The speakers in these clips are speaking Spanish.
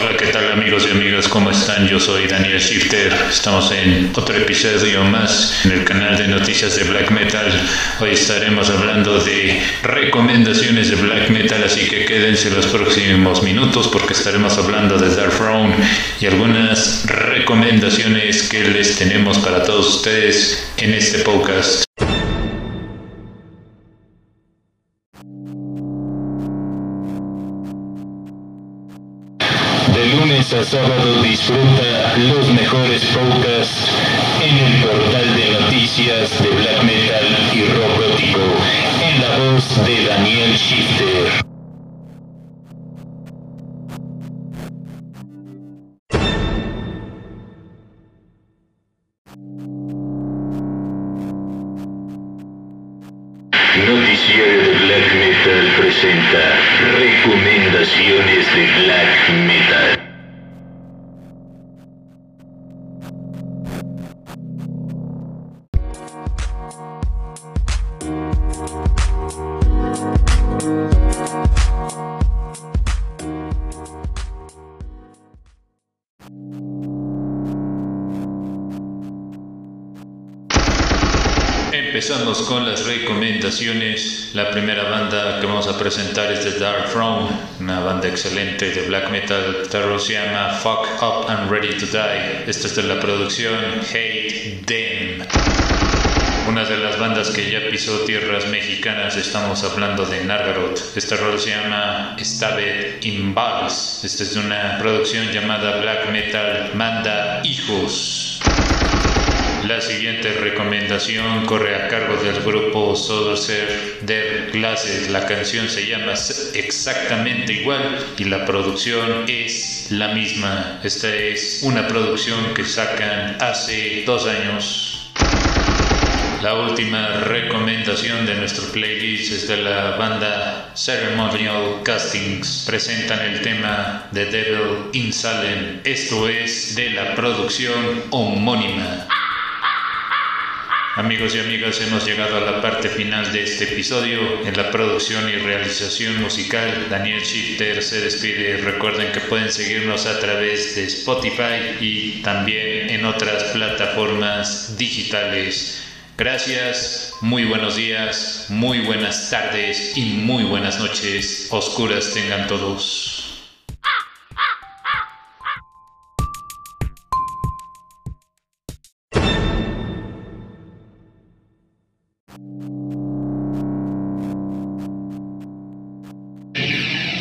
Hola, ¿qué tal amigos y amigas? ¿Cómo están? Yo soy Daniel Shifter. Estamos en otro episodio más en el canal de noticias de Black Metal. Hoy estaremos hablando de recomendaciones de Black Metal, así que quédense los próximos minutos porque estaremos hablando de Dark Throne y algunas recomendaciones que les tenemos para todos ustedes en este podcast. De lunes a sábado disfruta los mejores podcasts en el portal de noticias de Black Metal y Rock Gótico en la voz de Daniel Shifter. Recomendaciones de Black Metal. Empezamos con las recomendaciones. La primera banda que vamos a presentar es The Dark Throne, una banda excelente de black metal. Rola se llama Fuck Up and Ready to Die. Esta es de la producción Hate Them. Una de las bandas que ya pisó tierras mexicanas, estamos hablando de Nargaroth. Esta rol se llama Stabbed in Balls. Esta es de una producción llamada Black Metal Manda Hijos. La siguiente recomendación corre a cargo del grupo Soderser Der Glasses. La canción se llama exactamente igual y la producción es la misma. Esta es una producción que sacan hace dos años. La última recomendación de nuestro playlist es de la banda Ceremonial Castings. Presentan el tema The Devil in Salem. Esto es de la producción homónima. Amigos y amigas, hemos llegado a la parte final de este episodio. En la producción y realización musical, Daniel Shifter se despide. Recuerden que pueden seguirnos a través de Spotify y también en otras plataformas digitales. Gracias, muy buenos días, muy buenas tardes y muy buenas noches. Oscuras tengan todos.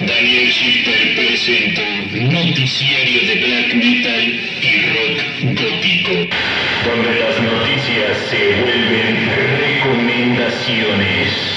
Daniel Shifter presentó Noticiario de Black Metal y Rock Gótico, donde las noticias se vuelven recomendaciones.